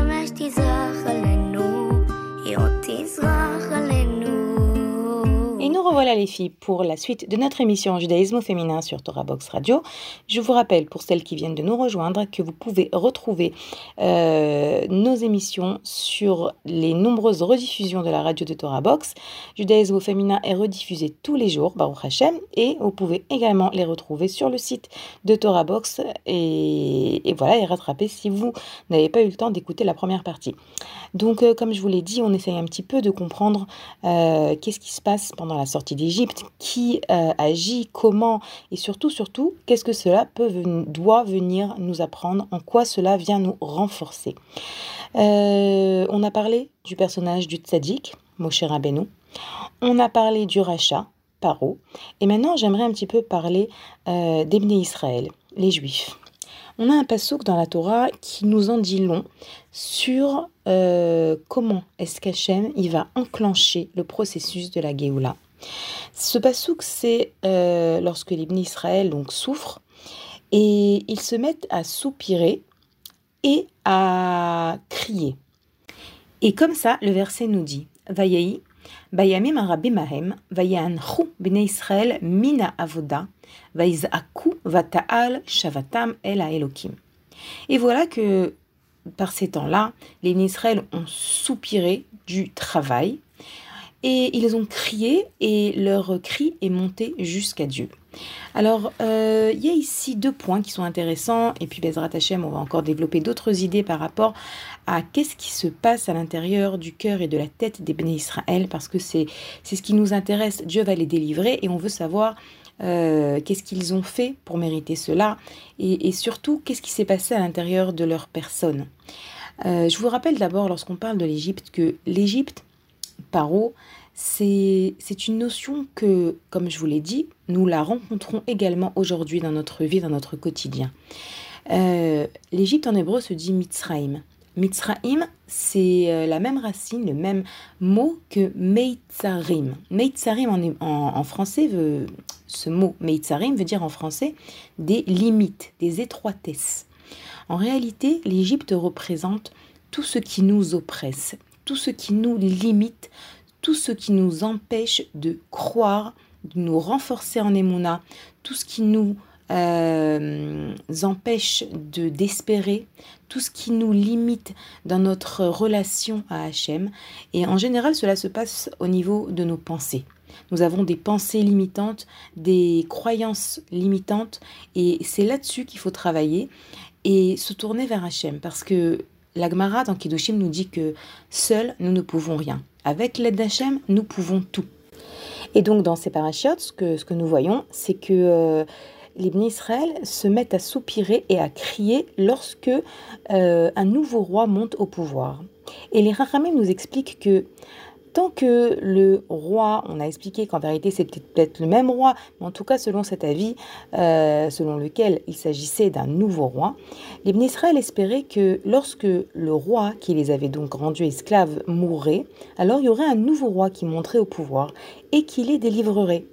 Revoilà les filles pour la suite de notre émission Judaïsme au féminin sur Torah Box Radio. Je vous rappelle pour celles qui viennent de nous rejoindre que vous pouvez retrouver euh, nos émissions sur les nombreuses rediffusions de la radio de Torah Box. Judaïsme au féminin est rediffusé tous les jours, Baruch Hashem, et vous pouvez également les retrouver sur le site de Torah Box et, et voilà, et rattraper si vous n'avez pas eu le temps d'écouter la première partie. Donc, euh, comme je vous l'ai dit, on essaye un petit peu de comprendre euh, qu'est-ce qui se passe pendant la sortie d'Égypte, qui euh, agit, comment, et surtout, surtout, qu'est-ce que cela doit venir nous apprendre, en quoi cela vient nous renforcer. Euh, on a parlé du personnage du tzaddik, Moshe Rabbeinu. On a parlé du rachat, Paro. Et maintenant, j'aimerais un petit peu parler euh, d'Ebné Israël, les Juifs. On a un passouk dans la Torah qui nous en dit long sur euh, comment est-ce qu'Hachem va enclencher le processus de la Géoula. Ce passouk, c'est euh, lorsque les Israël donc souffrent et ils se mettent à soupirer et à crier. Et comme ça, le verset nous dit Vayahi, Bayamim Arabi Mahem, Vayanchu Bnei Israël Mina Avoda, Vaizaaku Vata'al Shavatam El Elokim. Et voilà que par ces temps-là, les Israël ont soupiré du travail et ils ont crié et leur cri est monté jusqu'à Dieu. Alors, euh, il y a ici deux points qui sont intéressants, et puis Bezrat Hashem, on va encore développer d'autres idées par rapport à qu'est-ce qui se passe à l'intérieur du cœur et de la tête des béné Israël, parce que c'est ce qui nous intéresse. Dieu va les délivrer, et on veut savoir euh, qu'est-ce qu'ils ont fait pour mériter cela, et, et surtout qu'est-ce qui s'est passé à l'intérieur de leur personne. Euh, je vous rappelle d'abord, lorsqu'on parle de l'Égypte, que l'Égypte, Paro, c'est une notion que, comme je vous l'ai dit, nous la rencontrons également aujourd'hui dans notre vie, dans notre quotidien. Euh, L'Égypte en hébreu se dit Mitzraïm. Mitzraïm, c'est euh, la même racine, le même mot que Meitzarim. Meitzarim en, en, en français, veut, ce mot Meitzarim veut dire en français des limites, des étroitesses. En réalité, l'Égypte représente tout ce qui nous oppresse, tout ce qui nous limite, tout ce qui nous empêche de croire, de nous renforcer en émouna, tout ce qui nous euh, empêche de d'espérer, tout ce qui nous limite dans notre relation à Hachem. Et en général, cela se passe au niveau de nos pensées. Nous avons des pensées limitantes, des croyances limitantes, et c'est là-dessus qu'il faut travailler et se tourner vers Hachem, parce que la Gemara dans Kiddushim nous dit que seuls nous ne pouvons rien. Avec l'aide d'Hachem, nous pouvons tout. Et donc dans ces parachutes, ce que, ce que nous voyons, c'est que euh, les Israël se mettent à soupirer et à crier lorsque euh, un nouveau roi monte au pouvoir. Et les Rachamim nous expliquent que tant que le roi, on a expliqué qu'en vérité c'est peut-être le même roi, mais en tout cas selon cet avis, euh, selon lequel il s'agissait d'un nouveau roi, les Israël espéraient que lorsque le roi qui les avait donc rendus esclaves mourrait, alors il y aurait un nouveau roi qui monterait au pouvoir et qui les délivrerait.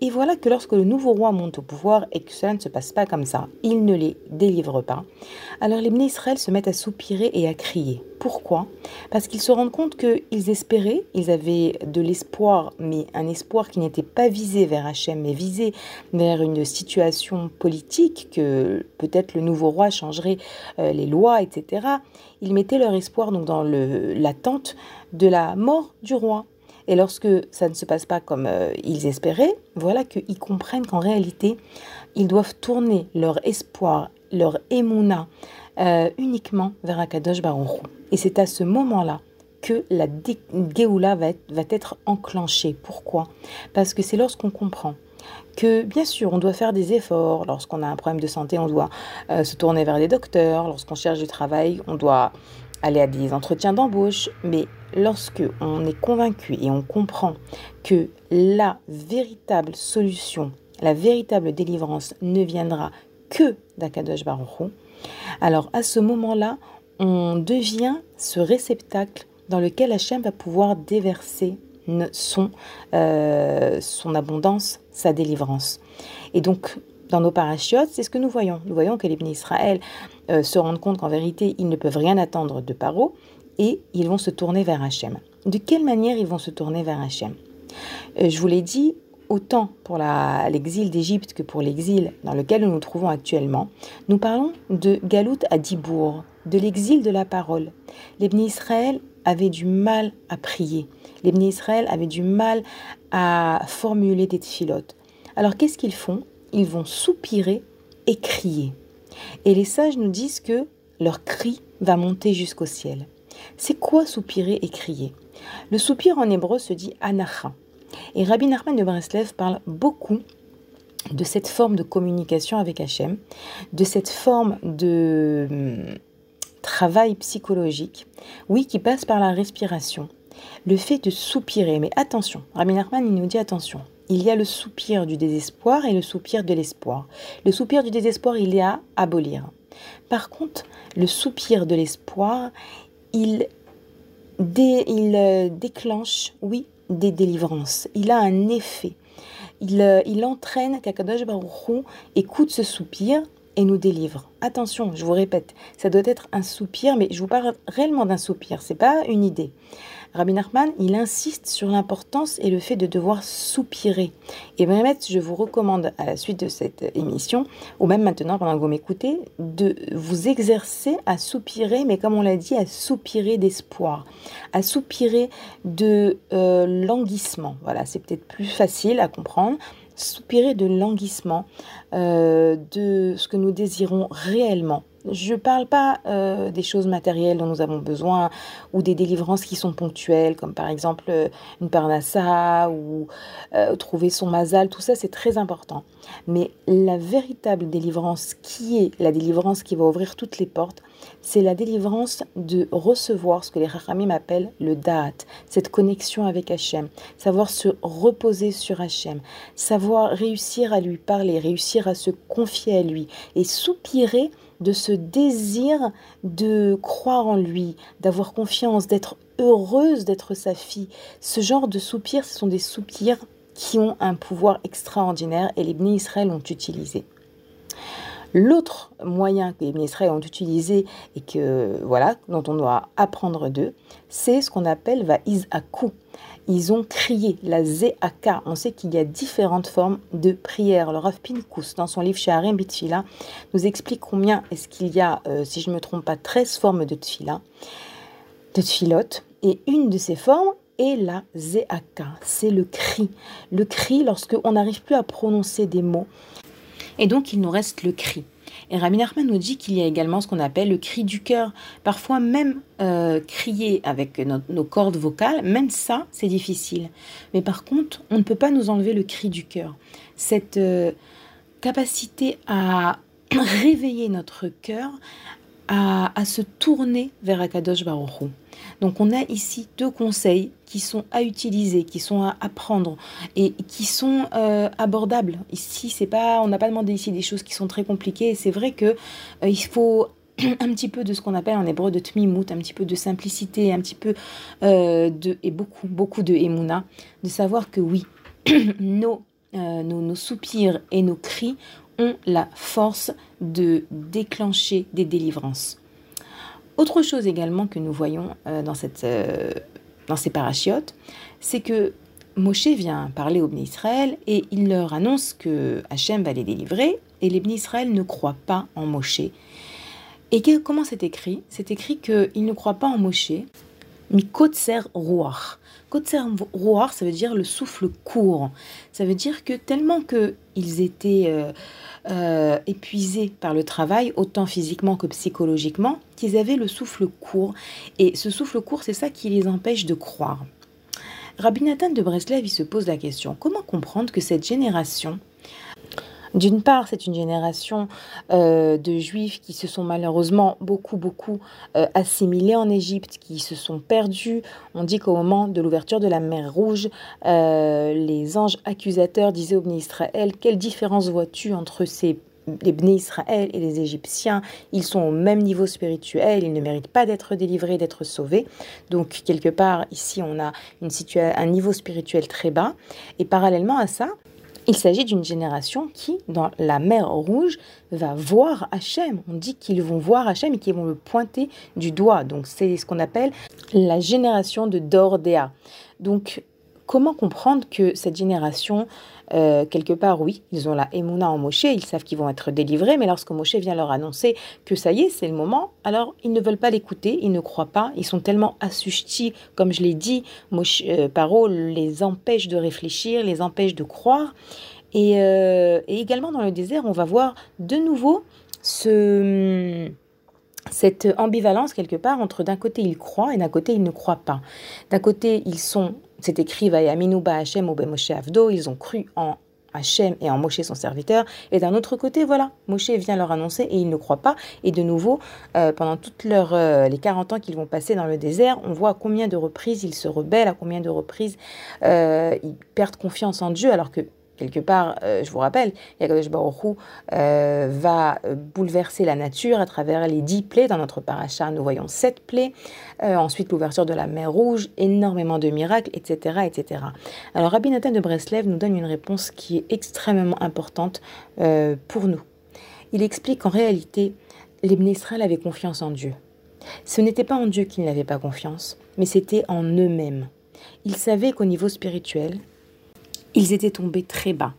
Et voilà que lorsque le nouveau roi monte au pouvoir et que cela ne se passe pas comme ça, il ne les délivre pas. Alors les Israël se mettent à soupirer et à crier. Pourquoi? Parce qu'ils se rendent compte qu'ils espéraient, ils avaient de l'espoir, mais un espoir qui n'était pas visé vers Hachem, mais visé vers une situation politique, que peut-être le nouveau roi changerait euh, les lois, etc. Ils mettaient leur espoir donc dans l'attente de la mort du roi. Et lorsque ça ne se passe pas comme euh, ils espéraient, voilà qu'ils comprennent qu'en réalité, ils doivent tourner leur espoir, leur émouna, euh, uniquement vers Akadosh Baruch Et c'est à ce moment-là que la Géoula va être, va être enclenchée. Pourquoi? Parce que c'est lorsqu'on comprend que bien sûr on doit faire des efforts, lorsqu'on a un problème de santé on doit euh, se tourner vers des docteurs, lorsqu'on cherche du travail on doit aller à des entretiens d'embauche, mais lorsque on est convaincu et on comprend que la véritable solution, la véritable délivrance ne viendra que d'Akadosh Baruch alors à ce moment-là, on devient ce réceptacle dans lequel Hachem va pouvoir déverser son, euh, son abondance, sa délivrance. Et donc, dans nos parachutes, c'est ce que nous voyons. Nous voyons que les bénis Israël euh, se rendent compte qu'en vérité, ils ne peuvent rien attendre de Paro et ils vont se tourner vers Hachem. De quelle manière ils vont se tourner vers Hachem? Euh, Je vous l'ai dit, autant pour l'exil d'Égypte que pour l'exil dans lequel nous nous trouvons actuellement, nous parlons de Galout à Dibourg, de l'exil de la parole. Les bénis Israël avaient du mal à prier. Les bénis Israël avaient du mal à formuler des tfilotes. Alors qu'est-ce qu'ils font? Ils vont soupirer et crier. Et les sages nous disent que leur cri va monter jusqu'au ciel. C'est quoi soupirer et crier? Le soupir en hébreu se dit anacha. Et Rabbi Nachman de Breslev parle beaucoup de cette forme de communication avec Hachem, de cette forme de hum, travail psychologique, oui, qui passe par la respiration. Le fait de soupirer, mais attention, Rabbi Nachman nous dit attention, il y a le soupir du désespoir et le soupir de l'espoir. Le soupir du désespoir, il est à abolir. Par contre, le soupir de l'espoir, il, euh, déclenche, oui, des délivrances. Il a un effet. Il, euh, entraîne qu'Akadosh Baruch écoute ce soupir et nous délivre. Attention, je vous répète, ça doit être un soupir, mais je vous parle réellement d'un soupir, c'est pas une idée. Rabbi Nachman, il insiste sur l'importance et le fait de devoir soupirer. Et vraiment, je vous recommande à la suite de cette émission, ou même maintenant pendant que vous m'écoutez, de vous exercer à soupirer, mais comme on l'a dit, à soupirer d'espoir, à soupirer de euh, languissement. Voilà, c'est peut-être plus facile à comprendre soupirer de languissement, euh, de ce que nous désirons réellement. Je ne parle pas euh, des choses matérielles dont nous avons besoin ou des délivrances qui sont ponctuelles, comme par exemple euh, une parnassa ou trouver son mazal, tout ça c'est très important. Mais la véritable délivrance qui est la délivrance qui va ouvrir toutes les portes, c'est la délivrance de recevoir ce que les Rachamim appellent le Da'at, cette connexion avec Hachem, savoir se reposer sur Hachem, savoir réussir à lui parler, réussir à se confier à lui et soupirer de ce désir de croire en lui, d'avoir confiance, d'être heureuse d'être sa fille. Ce genre de soupirs, ce sont des soupirs qui ont un pouvoir extraordinaire et les Bnei Israël ont utilisé. L'autre moyen que les Israël ont utilisé et que voilà, dont on doit apprendre d'eux, c'est ce qu'on appelle va izaku. Ils ont crié la zeaka. On sait qu'il y a différentes formes de prière. Le Rav Pinkus, dans son livre Shaharim Bitfila, nous explique combien est-ce qu'il y a, euh, si je ne me trompe pas, 13 formes de tfila, de tfilot. Et une de ces formes est la zeaka. C'est le cri. Le cri lorsque on n'arrive plus à prononcer des mots et donc il nous reste le cri. Et Rabbi Nachman nous dit qu'il y a également ce qu'on appelle le cri du cœur. Parfois même euh, crier avec nos, cordes vocales, même ça, c'est difficile. Mais par contre, on ne peut pas nous enlever le cri du cœur. Cette euh, capacité à réveiller notre cœur, à, à, se tourner vers Akadosh Baruch donc on a ici deux conseils qui sont à utiliser, qui sont à apprendre et qui sont euh, abordables. Ici, c'est pas, on n'a pas demandé ici des choses qui sont très compliquées. C'est vrai que euh, il faut un petit peu de ce qu'on appelle en hébreu de tmimout, un petit peu de simplicité, un petit peu euh, de et beaucoup beaucoup de emuna, de savoir que oui, nos soupirs et nos cris ont la force de déclencher des délivrances. Autre chose également que nous voyons dans, cette, dans ces parachiotes, c'est que Moshe vient parler aux Bnei Israël et il leur annonce que Hachem va les délivrer et les Bnei Israël ne croient pas en Moshe. Et comment c'est écrit? C'est écrit qu'ils ne croient pas en Moshe, mais Kotser Ruach. Kotser Ruach, ça veut dire le souffle court. Ça veut dire que tellement qu'ils étaient euh, euh, épuisés par le travail, autant physiquement que psychologiquement, qu'ils avaient le souffle court. Et ce souffle court, c'est ça qui les empêche de croire. Rabbi Nathan de Breslev, il se pose la question comment comprendre que cette génération, d'une part, c'est une génération euh, de juifs qui se sont malheureusement beaucoup, beaucoup euh, assimilés en Égypte, qui se sont perdus. On dit qu'au moment de l'ouverture de la mer Rouge, euh, les anges accusateurs disaient au Bnei Israël Quelle différence vois-tu entre ces les Bnei Israël et les Égyptiens, ils sont au même niveau spirituel, ils ne méritent pas d'être délivrés, d'être sauvés. Donc, quelque part, ici, on a un niveau spirituel très bas. Et parallèlement à ça, il s'agit d'une génération qui, dans la mer Rouge, va voir Hachem. On dit qu'ils vont voir Hachem et qu'ils vont le pointer du doigt. Donc, c'est ce qu'on appelle la génération de Dordéa. Donc, comment comprendre que cette génération euh, quelque part, oui, ils ont la émouna en Moshe, ils savent qu'ils vont être délivrés, mais lorsque Moshe vient leur annoncer que ça y est, c'est le moment, alors ils ne veulent pas l'écouter, ils ne croient pas, ils sont tellement assujettis, comme je l'ai dit, Moshe, euh, Paro les empêche de réfléchir, les empêche de croire. Et, euh, et, également dans le désert, on va voir de nouveau ce cette ambivalence quelque part entre d'un côté ils croient et d'un côté ils ne croient pas. D'un côté ils sont c'est écrit Vayaminuba Hachem ou Moshe Avdo, ils ont cru en Hachem et en Moshe son serviteur. Et d'un autre côté, voilà, Moshe vient leur annoncer et ils ne croient pas. Et de nouveau, euh, pendant toutes leurs, euh, les 40 ans qu'ils vont passer dans le désert, on voit à combien de reprises ils se rebellent, à combien de reprises euh, ils perdent confiance en Dieu, alors que quelque part, euh, je vous rappelle, Yakadosh Baruch euh, va euh, bouleverser la nature à travers les dix plaies. Dans notre paracha, nous voyons sept plaies. ensuite, l'ouverture de la mer Rouge, énormément de miracles, etc. etc. Alors, Rabbi Nathan de Breslev nous donne une réponse qui est extrêmement importante pour nous. Il explique qu'en réalité, les Israël avaient confiance en Dieu. Ce n'était pas en Dieu qu'ils n'avaient pas confiance, mais c'était en eux-mêmes. Ils savaient qu'au niveau spirituel, ils étaient tombés très bas.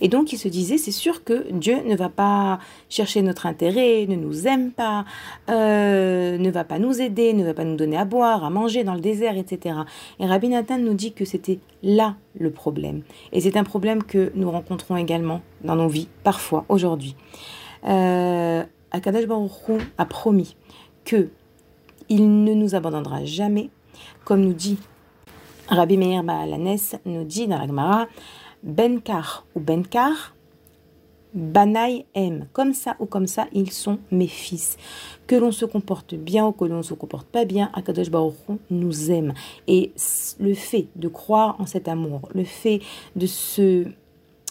Et donc ils se disaient, c'est sûr que Dieu ne va pas chercher notre intérêt, ne nous aime pas, euh, ne va pas nous aider, ne va pas nous donner à boire, à manger dans le désert, etc. Et Rabbi Nathan nous dit que c'était là le problème. Et c'est un problème que nous rencontrons également dans nos vies, parfois, aujourd'hui. Euh, Akadash Baruch a promis que il ne nous abandonnera jamais, comme nous dit Rabbi Meir Baalanes nous dit dans la Gemara Benkar ou Benkar, Banaï aime. Comme ça ou comme ça, ils sont mes fils. Que l'on se comporte bien ou que l'on ne se comporte pas bien, Akadosh Baruch nous aime. Et le fait de croire en cet amour, le fait de se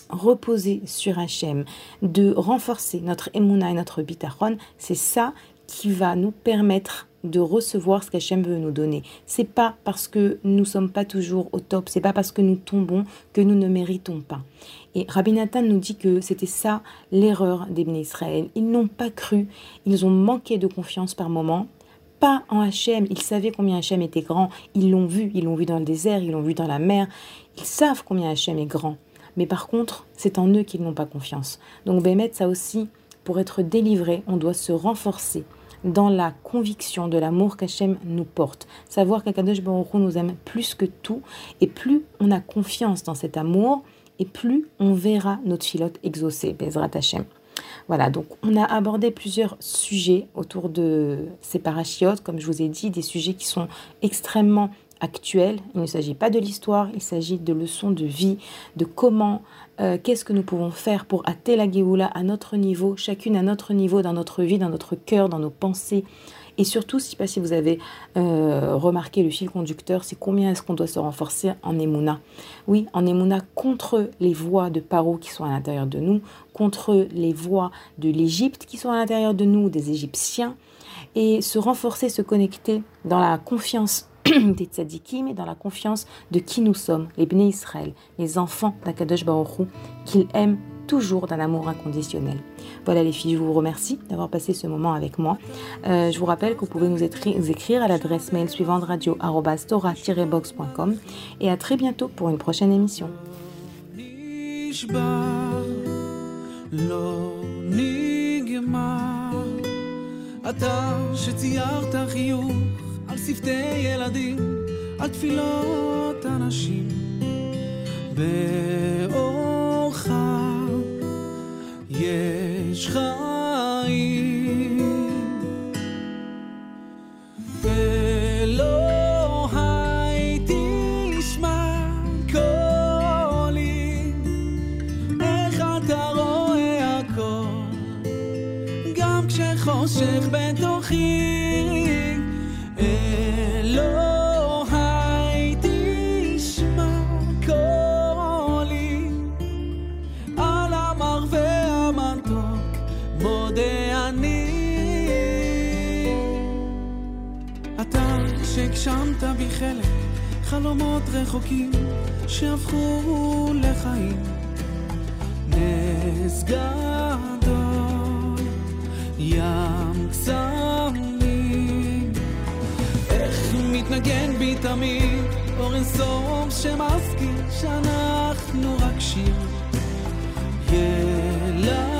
reposer sur Hachem, de renforcer notre émouna et notre bitachon, c'est ça qui va nous permettre de recevoir ce qu'Hachem veut nous donner. C'est pas parce que nous sommes pas toujours au top, c'est pas parce que nous tombons que nous ne méritons pas. Et Rabbi Nathan nous dit que c'était ça l'erreur des Israël. Ils n'ont pas cru, ils ont manqué de confiance par moments, pas en Hachem. Ils savaient combien Hachem était grand, ils l'ont vu, ils l'ont vu dans le désert, ils l'ont vu dans la mer. Ils savent combien Hachem est grand. Mais par contre, c'est en eux qu'ils n'ont pas confiance. Donc Bémet, ça aussi, pour être délivré, on doit se renforcer dans la conviction de l'amour qu'Hachem nous porte. Savoir qu'Akadosh Baruch nous aime plus que tout, et plus on a confiance dans cet amour, et plus on verra notre filote exaucée, Bezrat Hachem. Voilà, donc on a abordé plusieurs sujets autour de ces parachiotes, comme je vous ai dit, des sujets qui sont extrêmement actuels. Il ne s'agit pas de l'histoire, il s'agit de leçons de vie, de comment euh, qu'est-ce que nous pouvons faire pour atteindre la Géoula à notre niveau, chacune à notre niveau, dans notre vie, dans notre cœur, dans nos pensées? Et surtout, sais pas si vous avez euh, remarqué le fil conducteur, c'est combien est-ce qu'on doit se renforcer en Emouna? Oui, en Emouna contre les voix de Paro qui sont à l'intérieur de nous, contre les voix de l'Égypte qui sont à l'intérieur de nous, des Égyptiens, et se renforcer, se connecter dans la confiance des tzadikim et dans la confiance de qui nous sommes, les Bnei Israël, les enfants d'Akadosh Baruch qu'il aime toujours d'un amour inconditionnel. Voilà les filles, je vous remercie d'avoir passé ce moment avec moi. Euh, je vous rappelle que vous pouvez nous, écrire à l'adresse mail suivante radio-box.com et à très bientôt pour une prochaine émission. שפתי ילדים, על תפילות אנשים. באורך יש חיים. אלוהי תשמע קולי, איך אתה רואה הכל, גם כשחושך בתוכי. בי חלק, חלומות רחוקים שהפכו לחיים. נס גדול, ים קסמים, איך מתנגן בי תמיד אור אינסוף שמזכיר שאנחנו רק שיר. ילדים